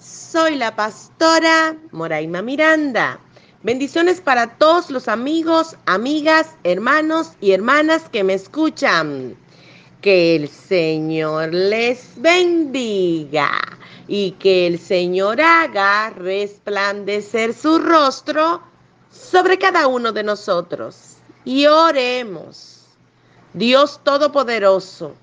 Soy la pastora Moraima Miranda. Bendiciones para todos los amigos, amigas, hermanos y hermanas que me escuchan. Que el Señor les bendiga y que el Señor haga resplandecer su rostro sobre cada uno de nosotros. Y oremos. Dios Todopoderoso,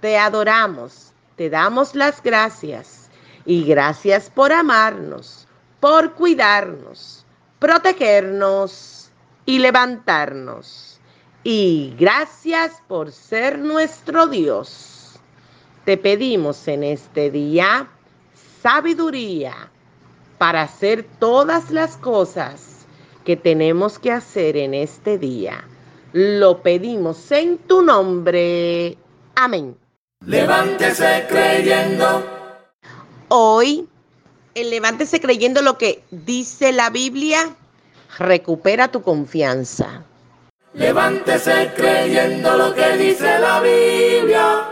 te adoramos, te damos las gracias y gracias por amarnos, por cuidarnos, protegernos y levantarnos. Y gracias por ser nuestro Dios. Te pedimos en este día sabiduría para hacer todas las cosas que tenemos que hacer en este día. Lo pedimos en tu nombre. Amén. Levántese creyendo Hoy, el levántese creyendo lo que dice la Biblia, recupera tu confianza. Levántese creyendo lo que dice la Biblia.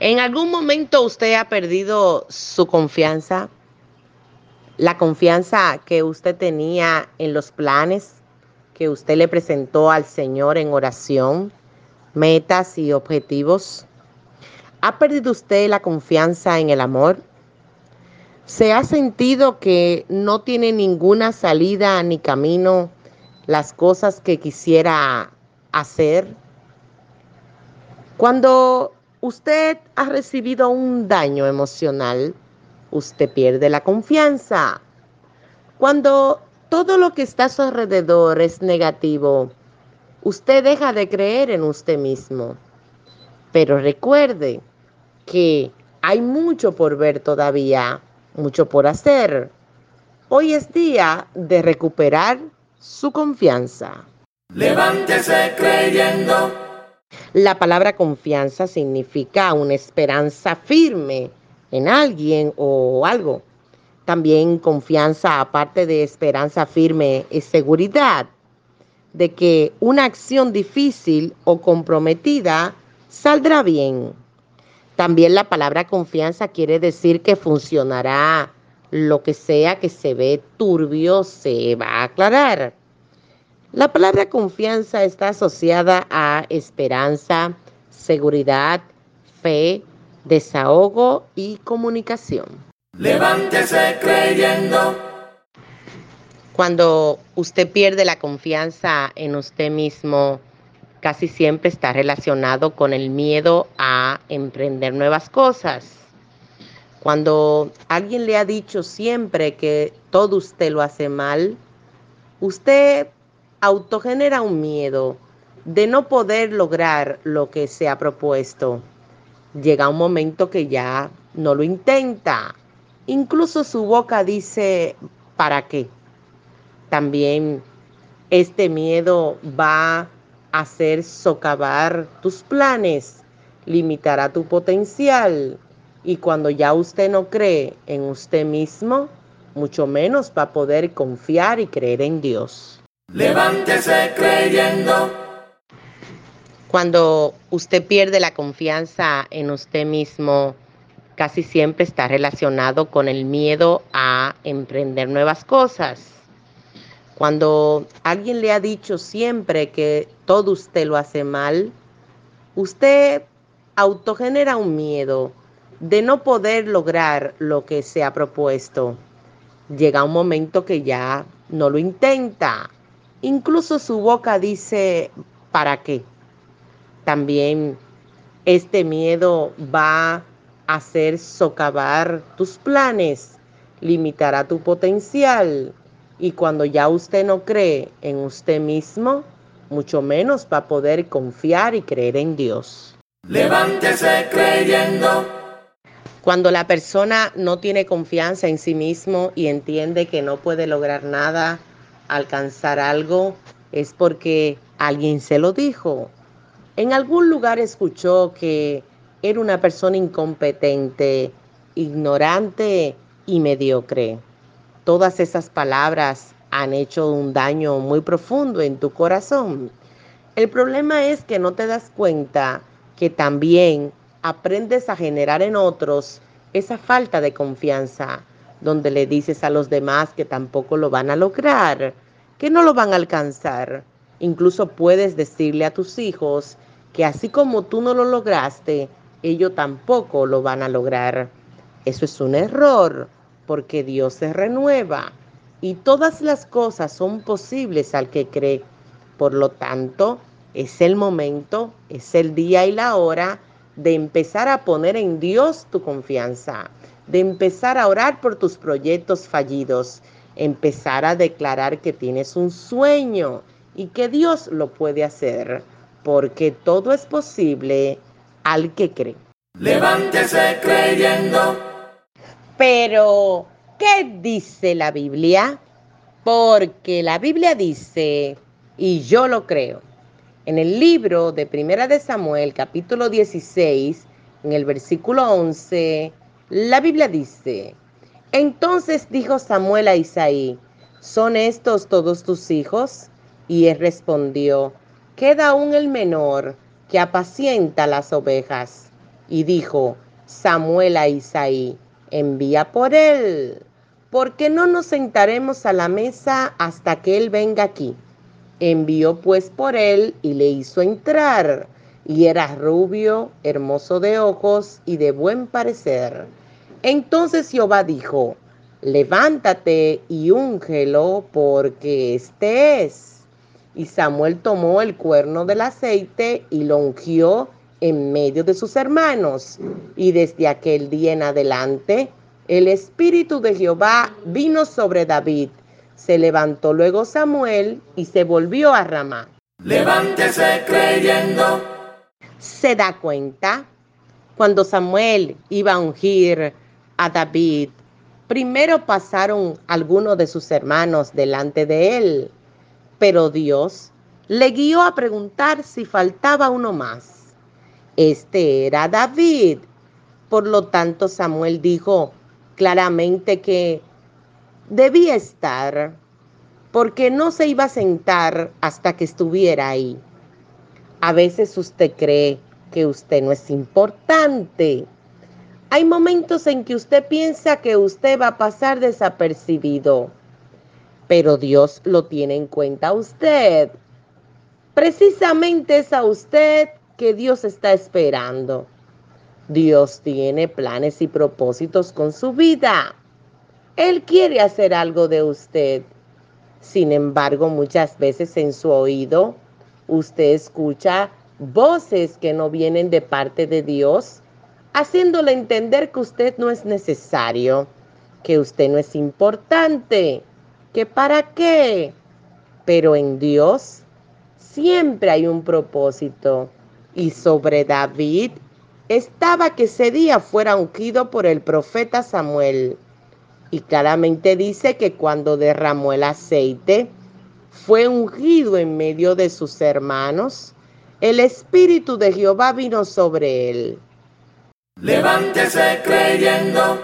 ¿En algún momento usted ha perdido su confianza? La confianza que usted tenía en los planes que usted le presentó al Señor en oración, metas y objetivos. ¿Ha perdido usted la confianza en el amor? ¿Se ha sentido que no tiene ninguna salida ni camino las cosas que quisiera hacer? Cuando usted ha recibido un daño emocional, usted pierde la confianza. Cuando todo lo que está a su alrededor es negativo, usted deja de creer en usted mismo. Pero recuerde que hay mucho por ver todavía, mucho por hacer. Hoy es día de recuperar su confianza. Levántese creyendo. La palabra confianza significa una esperanza firme en alguien o algo. También confianza, aparte de esperanza firme, es seguridad de que una acción difícil o comprometida saldrá bien. También la palabra confianza quiere decir que funcionará. Lo que sea que se ve turbio se va a aclarar. La palabra confianza está asociada a esperanza, seguridad, fe, desahogo y comunicación. Levántese creyendo. Cuando usted pierde la confianza en usted mismo, casi siempre está relacionado con el miedo a emprender nuevas cosas. Cuando alguien le ha dicho siempre que todo usted lo hace mal, usted autogenera un miedo de no poder lograr lo que se ha propuesto. Llega un momento que ya no lo intenta. Incluso su boca dice, ¿para qué? También este miedo va hacer socavar tus planes, limitará tu potencial y cuando ya usted no cree en usted mismo, mucho menos va a poder confiar y creer en Dios. Levántese creyendo. Cuando usted pierde la confianza en usted mismo, casi siempre está relacionado con el miedo a emprender nuevas cosas cuando alguien le ha dicho siempre que todo usted lo hace mal, usted autogenera un miedo de no poder lograr lo que se ha propuesto. Llega un momento que ya no lo intenta. Incluso su boca dice, ¿para qué? También este miedo va a hacer socavar tus planes, limitará tu potencial y cuando ya usted no cree en usted mismo, mucho menos va a poder confiar y creer en Dios. Levántese creyendo. Cuando la persona no tiene confianza en sí mismo y entiende que no puede lograr nada, alcanzar algo, es porque alguien se lo dijo. En algún lugar escuchó que era una persona incompetente, ignorante y mediocre. Todas esas palabras han hecho un daño muy profundo en tu corazón. El problema es que no te das cuenta que también aprendes a generar en otros esa falta de confianza, donde le dices a los demás que tampoco lo van a lograr, que no lo van a alcanzar. Incluso puedes decirle a tus hijos que así como tú no lo lograste, ellos tampoco lo van a lograr. Eso es un error, porque Dios se renueva y todas las cosas son posibles al que cree. Por lo tanto, es el momento, es el día y la hora de empezar a poner en Dios tu confianza, de empezar a orar por tus proyectos fallidos, empezar a declarar que tienes un sueño y que Dios lo puede hacer, porque todo es posible al que cree. Levántese creyendo. Pero, ¿qué dice la Biblia? Porque la Biblia dice, y yo lo creo, en el libro de Primera de Samuel, capítulo 16, en el versículo 11, la Biblia dice, entonces dijo Samuel a Isaí, ¿son estos todos tus hijos? Y él respondió, queda aún el menor que apacienta las ovejas. Y dijo Samuel a Isaí, envía por él, porque no nos sentaremos a la mesa hasta que él venga aquí. Envió pues por él y le hizo entrar. Y era rubio, hermoso de ojos y de buen parecer. Entonces Jehová dijo, levántate y úngelo porque este es. Y Samuel tomó el cuerno del aceite y lo ungió en medio de sus hermanos. Y desde aquel día en adelante, el Espíritu de Jehová vino sobre David se levantó luego Samuel y se volvió a Ramá. Levántese creyendo. Se da cuenta cuando Samuel iba a ungir a David. Primero pasaron algunos de sus hermanos delante de él, pero Dios le guió a preguntar si faltaba uno más. Este era David. Por lo tanto, Samuel dijo claramente que debía estar, porque no se iba a sentar hasta que estuviera ahí. A veces usted cree que usted no es importante. Hay momentos en que usted piensa que usted va a pasar desapercibido, pero Dios lo tiene en cuenta a usted. Precisamente es a usted que Dios está esperando. Dios tiene planes y propósitos con su vida. Él quiere hacer algo de usted. Sin embargo, muchas veces en su oído usted escucha voces que no vienen de parte de Dios, haciéndole entender que usted no es necesario, que usted no es importante, que para qué. Pero en Dios siempre hay un propósito. Y sobre David estaba que ese día fuera ungido por el profeta Samuel. Y claramente dice que cuando derramó el aceite, fue ungido en medio de sus hermanos. El Espíritu de Jehová vino sobre él. Levántese creyendo.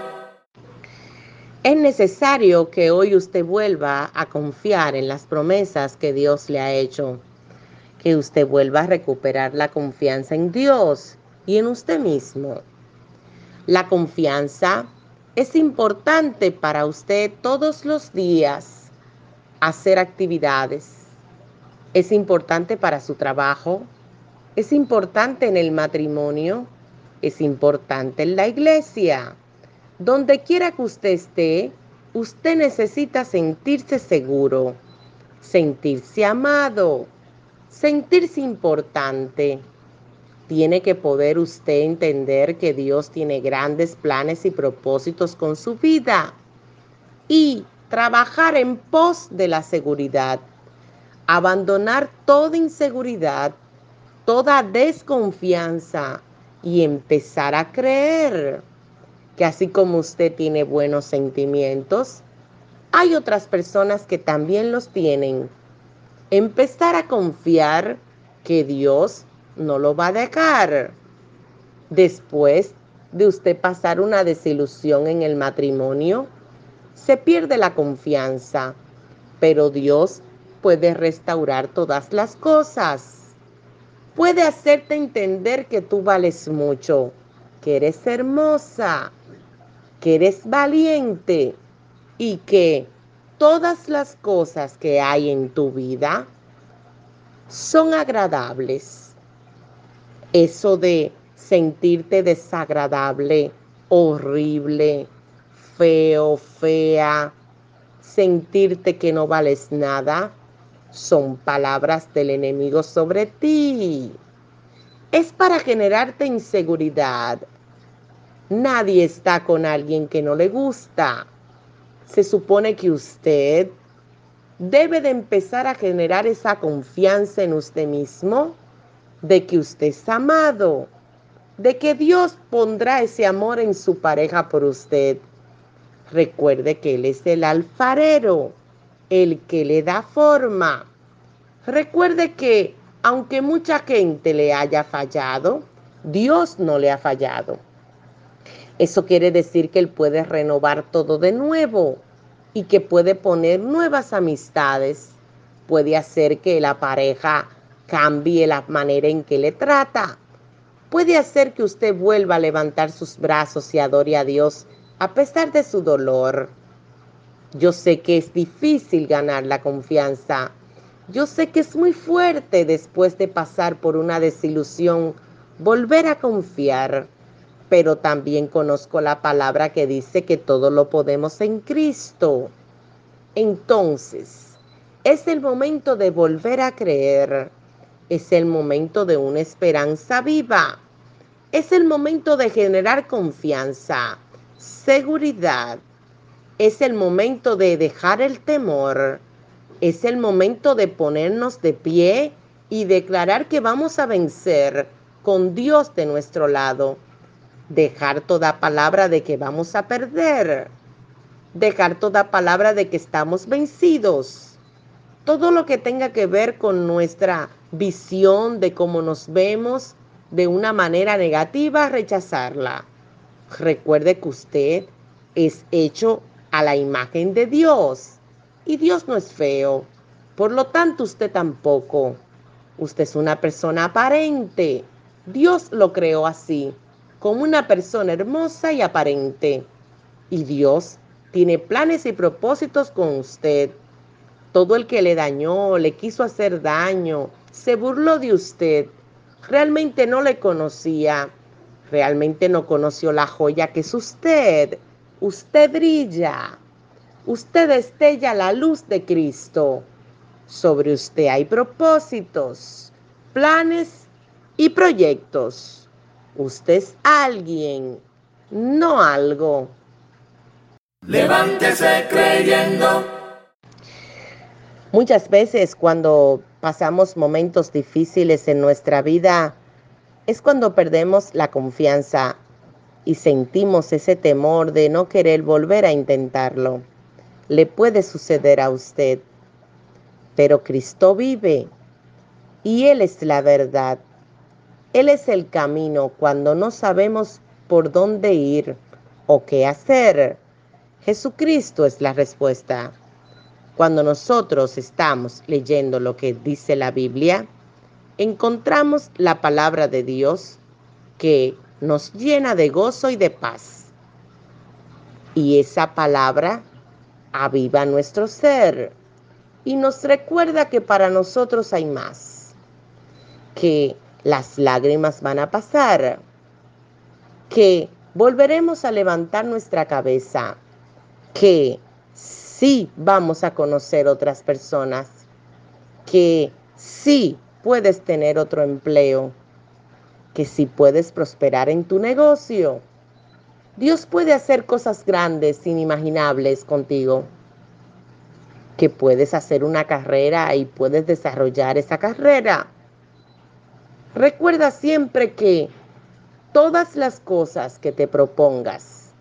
Es necesario que hoy usted vuelva a confiar en las promesas que Dios le ha hecho. Que usted vuelva a recuperar la confianza en Dios y en usted mismo. La confianza es importante para usted todos los días hacer actividades. Es importante para su trabajo. Es importante en el matrimonio. Es importante en la iglesia. Donde quiera que usted esté, usted necesita sentirse seguro, sentirse amado, sentirse importante tiene que poder usted entender que Dios tiene grandes planes y propósitos con su vida y trabajar en pos de la seguridad. Abandonar toda inseguridad, toda desconfianza y empezar a creer. que así como usted tiene buenos sentimientos, hay otras personas que también los tienen. Empezar a confiar que Dios no lo va a dejar. Después de usted pasar una desilusión en el matrimonio, se pierde la confianza, pero Dios puede restaurar todas las cosas. Puede hacerte entender que tú vales mucho, que eres hermosa, que eres valiente y que todas las cosas que hay en tu vida son agradables. Eso de sentirte desagradable, horrible, feo, fea, sentirte que no vales nada, son palabras del enemigo sobre ti. Es para generarte inseguridad. Nadie está con alguien que no le gusta. Se supone que usted debe de empezar a generar esa confianza en usted mismo de que usted es amado, de que Dios pondrá ese amor en su pareja por usted. Recuerde que Él es el alfarero, el que le da forma. Recuerde que aunque mucha gente le haya fallado, Dios no le ha fallado. Eso quiere decir que Él puede renovar todo de nuevo y que puede poner nuevas amistades. Puede hacer que la pareja cambie la manera en que le trata. Puede hacer que usted vuelva a levantar sus brazos y adore a Dios a pesar de su dolor. Yo sé que es difícil ganar la confianza. Yo sé que es muy fuerte después de pasar por una desilusión volver a confiar, pero también conozco la palabra que dice que todo lo podemos en Cristo. Entonces, es el momento de volver a creer. Es el momento de una esperanza viva. Es el momento de generar confianza seguridad. Es el momento de dejar el temor. Es el momento de ponernos de pie y declarar que vamos a vencer con Dios de nuestro lado. Dejar toda palabra de que vamos a perder. Dejar toda palabra de que estamos vencidos. Todo lo que tenga que ver con nuestra visión de cómo nos vemos de una manera negativa, rechazarla Recuerde que usted es hecho a la imagen de Dios y Dios no es feo. Por lo tanto, usted tampoco. Usted es una persona aparente. Dios lo creó así, como una persona hermosa y aparente. Y Dios tiene planes y propósitos con usted. Todo el que le dañó, le quiso hacer daño, se burló de usted, realmente no le conocía Realmente no conoció la joya que es usted. Usted brilla. Usted estella la luz de Cristo. Sobre usted hay propósitos, planes y proyectos. Usted es alguien, no algo. Levántese creyendo. Muchas veces cuando pasamos momentos difíciles en nuestra vida, es cuando perdemos la confianza y sentimos ese temor de no querer volver a intentarlo. Le puede suceder a usted, pero Cristo vive y Él es la verdad. Él es el camino cuando no sabemos por dónde ir o qué hacer. Jesucristo es la respuesta. Cuando nosotros estamos leyendo lo que dice la Biblia, encontramos la palabra de Dios que nos llena de gozo y de paz. Y esa palabra aviva nuestro ser y nos recuerda que para nosotros hay más, que las lágrimas van a pasar, que volveremos a levantar nuestra cabeza, que sí vamos a conocer otras personas, que sí puedes tener otro empleo, que si puedes prosperar en tu negocio. Dios puede hacer cosas grandes, inimaginables contigo, que puedes hacer una carrera y puedes desarrollar esa carrera. Recuerda siempre que todas las cosas que te propongas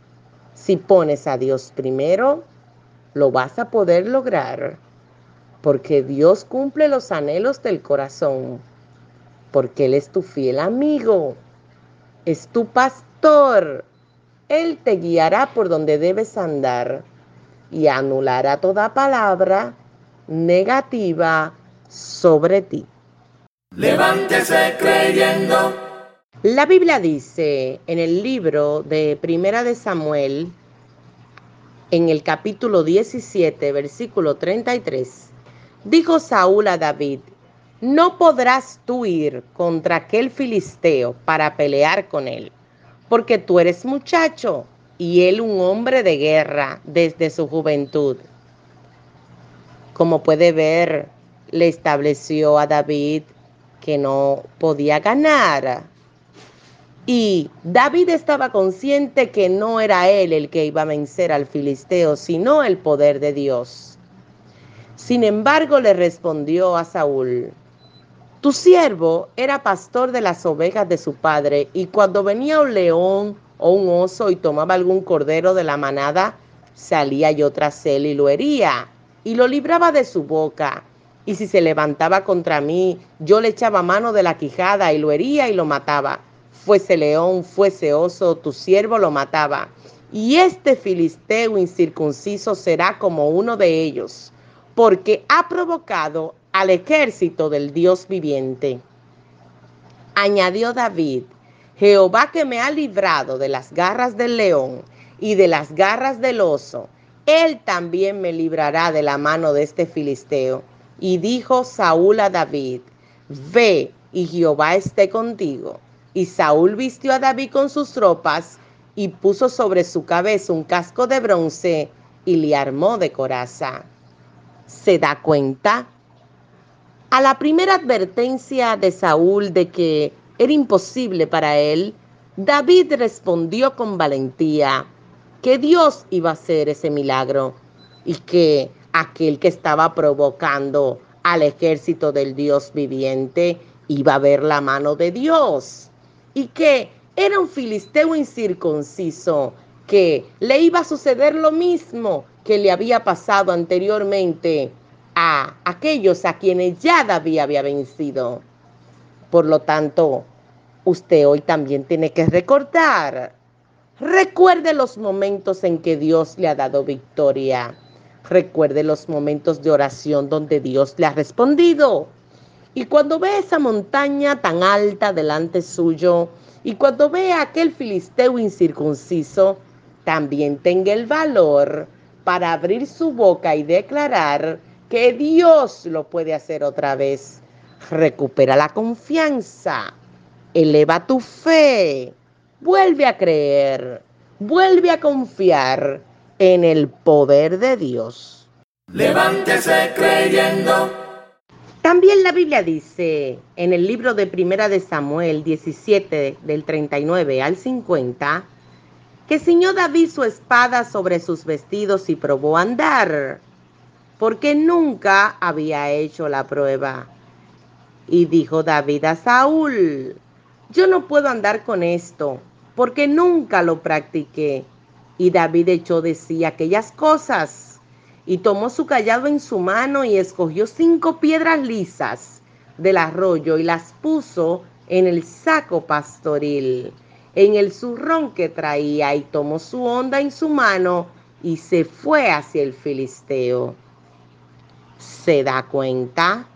Si pones a Dios primero, lo vas a poder lograr, porque Dios cumple los anhelos del corazón, porque Él es tu fiel amigo, es tu pastor. Él te guiará por donde debes andar y anulará toda palabra negativa sobre ti. Levántese creyendo. La Biblia dice en el libro de Primera de Samuel, en el capítulo 17, versículo 33, dijo Saúl a David, no podrás tú ir contra aquel filisteo para pelear con él, porque tú eres muchacho y él un hombre de guerra desde su juventud. Como puede ver, le estableció a David que no podía ganar y David estaba consciente que no era él el que iba a vencer al filisteo, sino el poder de Dios. Sin embargo, le respondió a Saúl, tu siervo era pastor de las ovejas de su padre, y cuando venía un león o un oso y tomaba algún cordero de la manada, salía yo tras él y lo hería, y lo libraba de su boca. Y si se levantaba contra mí, yo le echaba mano de la quijada y lo hería y lo mataba fuese león, fuese oso, tu siervo lo mataba. Y este filisteo incircunciso será como uno de ellos, porque ha provocado al ejército del Dios viviente. Añadió David, Jehová que me ha librado de las garras del león y de las garras del oso, él también me librará de la mano de este filisteo. Y dijo Saúl a David, Ve y Jehová esté contigo. Y Saúl vistió a David con sus ropas y puso sobre su cabeza un casco de bronce y le armó de coraza. ¿Se da cuenta? A la primera advertencia de Saúl de que era imposible para él, David respondió con valentía que Dios iba a hacer ese milagro y que aquel que estaba provocando al ejército del Dios viviente iba a ver la mano de Dios y que era un filisteo incircunciso, que le iba a suceder lo mismo que le había pasado anteriormente a aquellos a quienes ya David había vencido. Por lo tanto, usted hoy también tiene que recordar. Recuerde los momentos en que Dios le ha dado victoria. Recuerde los momentos de oración donde Dios le ha respondido. Y cuando ve esa montaña tan alta delante suyo, y cuando ve a aquel filisteo incircunciso, también tenga el valor para abrir su boca y declarar que Dios lo puede hacer otra vez. Recupera la confianza, eleva tu fe, vuelve a creer, vuelve a confiar en el poder de Dios. Levántese creyendo. También la Biblia dice en el libro de Primera de Samuel 17 del 39 al 50 que ciñó David su espada sobre sus vestidos y probó andar, porque nunca había hecho la prueba. Y dijo David a Saúl, yo no puedo andar con esto, porque nunca lo practiqué. Y David echó de sí aquellas cosas y tomó su callado en su mano y escogió cinco piedras lisas del arroyo y las puso en el saco pastoril, en el zurrón que traía, y tomó su onda en su mano y se fue hacia el filisteo. ¿Se da cuenta?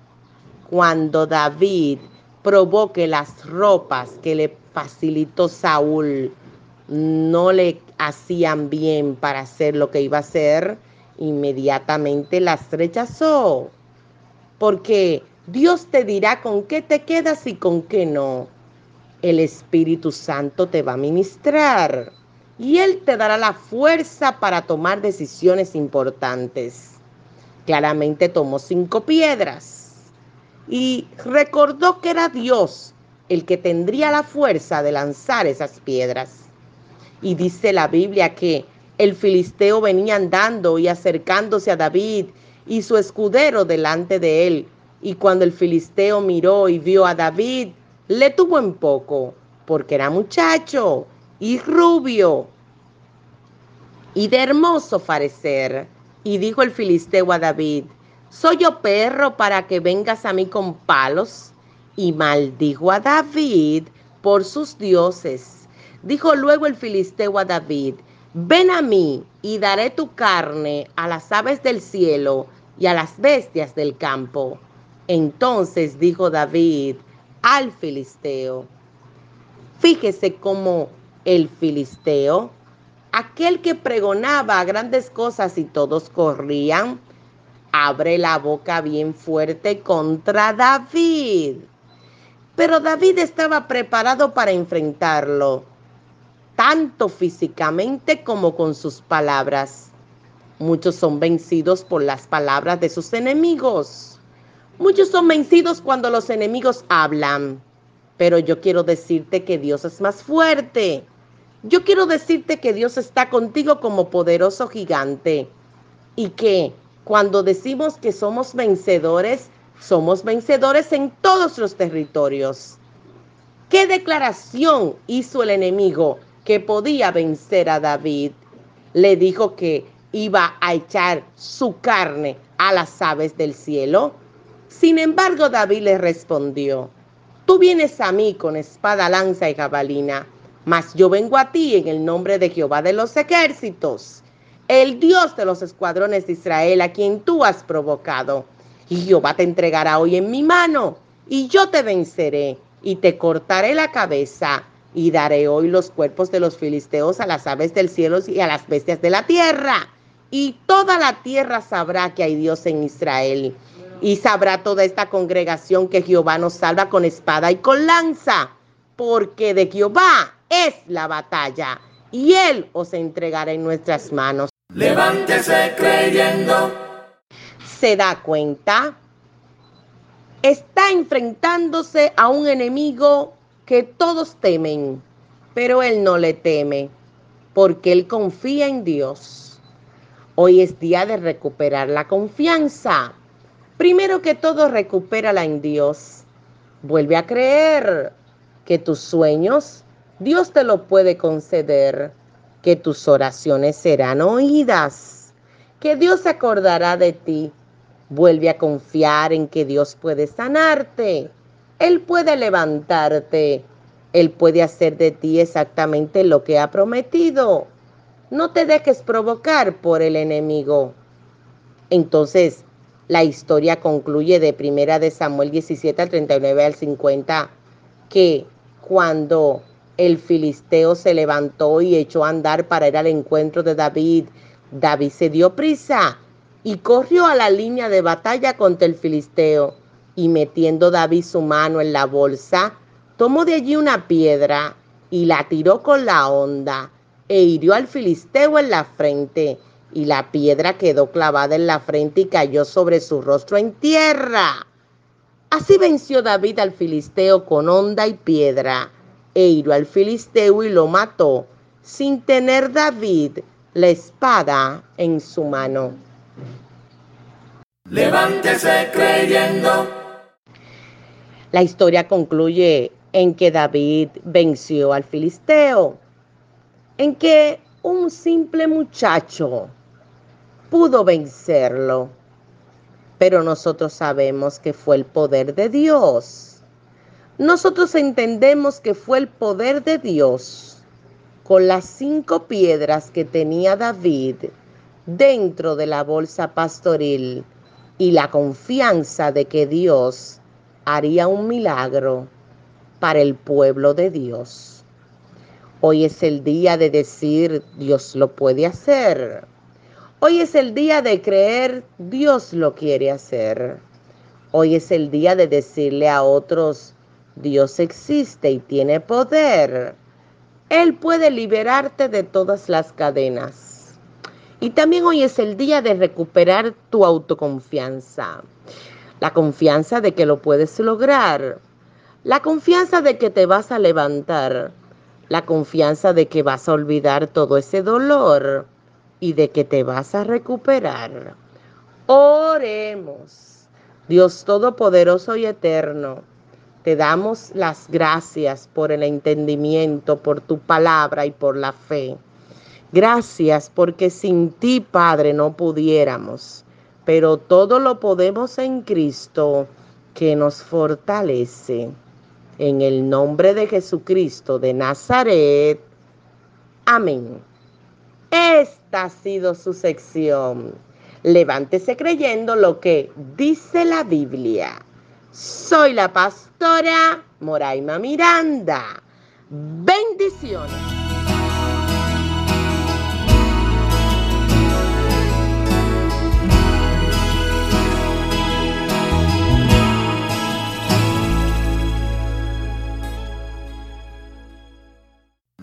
Cuando David probó que las ropas que le facilitó Saúl no le hacían bien para hacer lo que iba a hacer, inmediatamente las rechazó. Porque Dios te dirá con qué te quedas y con qué no. El Espíritu Santo te va a ministrar y Él te dará la fuerza para tomar decisiones importantes. Claramente tomó cinco piedras y recordó que era Dios el que tendría la fuerza de lanzar esas piedras. Y dice la Biblia que el filisteo venía andando y acercándose a David y su escudero delante de él. Y cuando el filisteo miró y vio a David, le tuvo en poco, porque era muchacho y rubio. y de hermoso parecer. Y dijo el filisteo a David, ¿soy yo perro para que vengas a mí con palos? Y maldijo a David por sus dioses. Dijo luego el filisteo a David, ven a mí y daré tu carne a las aves del cielo y a las bestias del campo. Entonces dijo David al filisteo, fíjese cómo el filisteo, aquel que pregonaba grandes cosas y todos corrían, abre la boca bien fuerte contra David. Pero David estaba preparado para enfrentarlo, tanto físicamente como con sus palabras. Muchos son vencidos por las palabras de sus enemigos. Muchos son vencidos cuando los enemigos hablan. Pero yo quiero decirte que Dios es más fuerte. Yo quiero decirte que Dios está contigo como poderoso gigante y que cuando decimos que somos vencedores, somos vencedores en todos los territorios. ¿Qué declaración hizo el enemigo que podía vencer a David? Le dijo que iba a echar su carne a las aves del cielo. Sin embargo, David le respondió, tú vienes a mí con espada, lanza y jabalina, mas yo vengo a ti en el nombre de Jehová de los ejércitos, el Dios de los escuadrones de Israel, a quien tú has provocado y Jehová te entregará hoy en mi mano, y yo te venceré, y te cortaré la cabeza, y daré hoy los cuerpos de los filisteos a las aves del cielo y a las bestias de la tierra. Y toda la tierra sabrá que hay Dios en Israel. Y sabrá toda esta congregación que Jehová nos salva con espada y con lanza, porque de Jehová es la batalla, y Él os entregará en nuestras manos. Levántese creyendo se da cuenta, está enfrentándose a un enemigo que todos temen, pero él no le teme, porque él confía en Dios. Hoy es día de recuperar la confianza. Primero que todo, recupérala en Dios. Vuelve a creer que tus sueños Dios te lo puede conceder, que tus oraciones serán oídas, que Dios se acordará de ti Vuelve a confiar en que Dios puede sanarte. Él puede levantarte. Él puede hacer de ti exactamente lo que ha prometido. No te dejes provocar por el enemigo. Entonces, la historia concluye de primera de Samuel 17 al 39 al 50 que cuando el filisteo se levantó y echó a andar para ir al encuentro de David, David se dio prisa y corrió a la línea de batalla contra el filisteo, y metiendo David su mano en la bolsa, tomó de allí una piedra y la tiró con la honda, e hirió al filisteo en la frente, y la piedra quedó clavada en la frente y cayó sobre su rostro en tierra. Así venció David al filisteo con honda y piedra, e hirió al filisteo y lo mató, sin tener David la espada en su mano. Levántese creyendo. La historia concluye en que David venció al filisteo, en que un simple muchacho pudo vencerlo, pero nosotros sabemos que fue el poder de Dios. Nosotros entendemos que fue el poder de Dios con las cinco piedras que tenía David dentro de la bolsa pastoril y la confianza de que Dios haría un milagro para el pueblo de Dios. Hoy es el día de decir, Dios lo puede hacer. Hoy es el día de creer, Dios lo quiere hacer. Hoy es el día de decirle a otros, Dios existe y tiene poder. Él puede liberarte de todas las cadenas. Y también hoy es el día de recuperar tu autoconfianza. La confianza de que lo puedes lograr. La confianza de que te vas a levantar. La confianza de que vas a olvidar todo ese dolor y de que te vas a recuperar. Oremos. Dios Todopoderoso y Eterno, te damos las gracias por el entendimiento, por tu palabra y por la fe. Gracias porque sin ti, Padre, no pudiéramos, pero todo lo podemos en Cristo que nos fortalece. En el nombre de Jesucristo de Nazaret. Amén. Esta ha sido su sección. Levántese creyendo lo que dice la Biblia. Soy la pastora Moraima Miranda. Bendiciones.